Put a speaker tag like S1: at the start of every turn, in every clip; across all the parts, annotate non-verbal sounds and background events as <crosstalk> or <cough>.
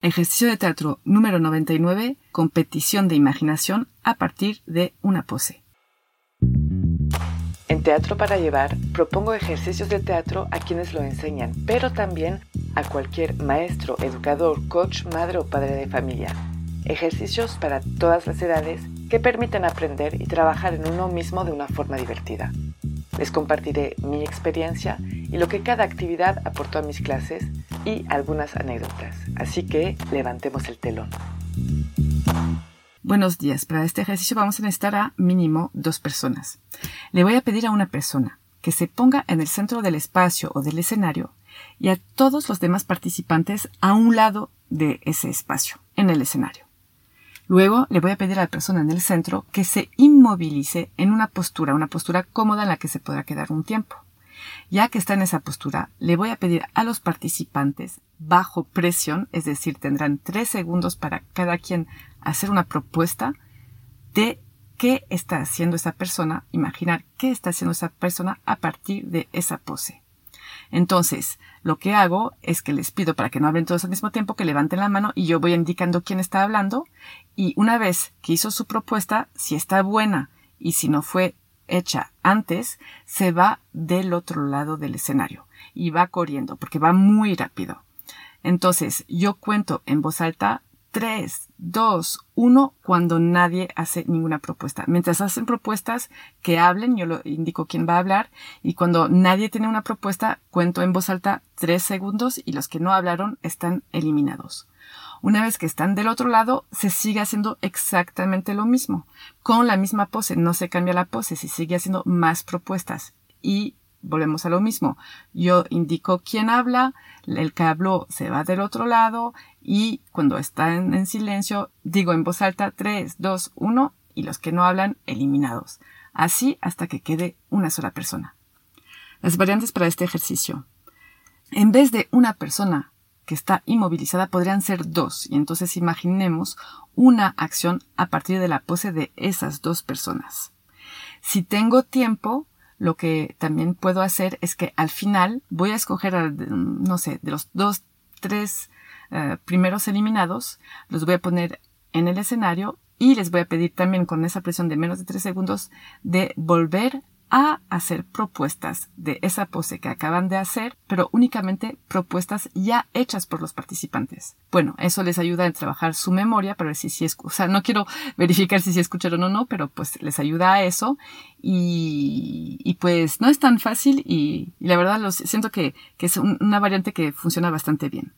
S1: Ejercicio de teatro número 99, competición de imaginación a partir de una pose.
S2: En Teatro para Llevar propongo ejercicios de teatro a quienes lo enseñan, pero también a cualquier maestro, educador, coach, madre o padre de familia. Ejercicios para todas las edades que permiten aprender y trabajar en uno mismo de una forma divertida. Les compartiré mi experiencia y lo que cada actividad aportó a mis clases y algunas anécdotas. Así que levantemos el telón.
S1: Buenos días. Para este ejercicio vamos a necesitar a mínimo dos personas. Le voy a pedir a una persona que se ponga en el centro del espacio o del escenario y a todos los demás participantes a un lado de ese espacio, en el escenario. Luego le voy a pedir a la persona en el centro que se inmovilice en una postura, una postura cómoda en la que se podrá quedar un tiempo. Ya que está en esa postura, le voy a pedir a los participantes bajo presión, es decir, tendrán tres segundos para cada quien hacer una propuesta de qué está haciendo esa persona, imaginar qué está haciendo esa persona a partir de esa pose. Entonces, lo que hago es que les pido para que no hablen todos al mismo tiempo que levanten la mano y yo voy indicando quién está hablando y una vez que hizo su propuesta, si está buena y si no fue hecha antes, se va del otro lado del escenario y va corriendo porque va muy rápido. Entonces, yo cuento en voz alta 3, 2, 1 cuando nadie hace ninguna propuesta. Mientras hacen propuestas, que hablen, yo lo indico quién va a hablar y cuando nadie tiene una propuesta, cuento en voz alta 3 segundos y los que no hablaron están eliminados. Una vez que están del otro lado, se sigue haciendo exactamente lo mismo, con la misma pose, no se cambia la pose, se sigue haciendo más propuestas y volvemos a lo mismo. Yo indico quién habla, el que habló se va del otro lado y cuando está en, silencio digo en voz alta 3, 2, 1 y los que no hablan eliminados. Así hasta que quede una sola persona. Las variantes para este ejercicio. En vez de una persona que está inmovilizada podrían ser dos y entonces imaginemos una acción a partir de la pose de esas dos personas. Si tengo tiempo, lo que también puedo hacer es que al final voy a escoger, no sé, de los dos, tres eh, primeros eliminados, los voy a poner en el escenario y les voy a pedir también con esa presión de menos de tres segundos de volver a hacer propuestas de esa pose que acaban de hacer, pero únicamente propuestas ya hechas por los participantes. Bueno, eso les ayuda a trabajar su memoria para ver si, si es, o sea, no quiero <laughs> verificar si, si escucharon o no, pero pues les ayuda a eso y, y pues no es tan fácil y, la verdad lo siento que, que es una variante que funciona bastante bien.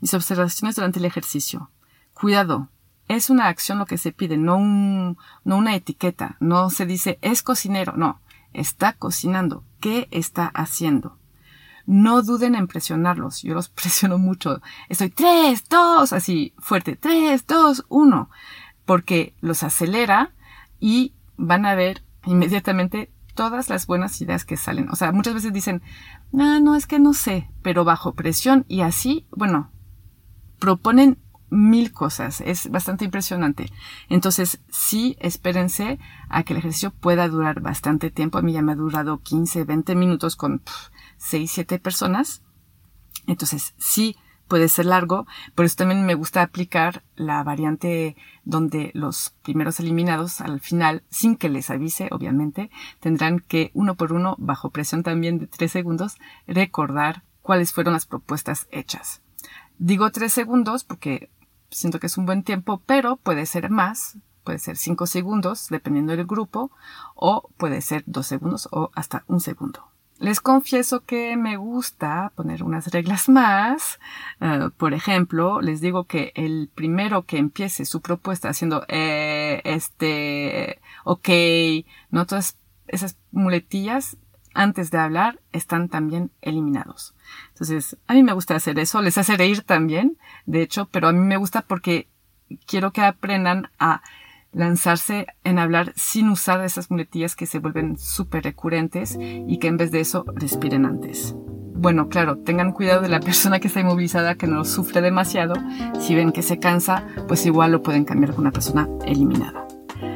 S1: Mis observaciones durante el ejercicio. Cuidado, es una acción lo que se pide, no, un, no una etiqueta. No se dice es cocinero, no está cocinando, qué está haciendo. No duden en presionarlos, yo los <laughs> presiono mucho. Estoy tres, dos, así fuerte, tres, dos, uno, porque los acelera y van a ver inmediatamente todas las buenas ideas que salen. O sea, muchas veces dicen, no, no, es que no sé, pero bajo presión y así, bueno, proponen mil cosas. Es bastante impresionante. Entonces, sí, espérense a que el ejercicio pueda durar bastante tiempo. A mí ya me ha durado 15, 20 minutos con 6, 7 personas. Entonces, sí, puede ser largo. Por eso también me gusta aplicar la variante donde los primeros eliminados al final, sin que les avise, obviamente, tendrán que uno por uno, bajo presión también de 3 segundos, recordar cuáles fueron las propuestas hechas. Digo tres segundos porque siento que es un buen tiempo, pero puede ser más, puede ser 5 segundos, dependiendo del grupo, o puede ser 2 segundos o hasta un segundo. Les confieso que me gusta poner unas reglas más. Eh, por ejemplo, les digo que el primero que empiece su propuesta haciendo eh, este, ok, no todas esas muletillas, antes de hablar están también eliminados. Entonces, a mí me gusta hacer eso, les hace reír también, de hecho, pero a mí me gusta porque quiero que aprendan a lanzarse en hablar sin usar esas muletillas que se vuelven súper recurrentes y que en vez de eso respiren antes. Bueno, claro, tengan cuidado de la <laughs> persona que está inmovilizada, que no sufre demasiado. Si ven que se cansa, pues igual lo pueden cambiar con una persona eliminada.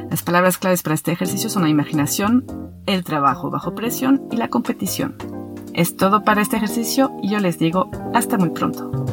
S1: Las palabras claves para este ejercicio son la imaginación, el trabajo bajo presión y la competición. Es todo para este ejercicio y yo les digo hasta muy pronto.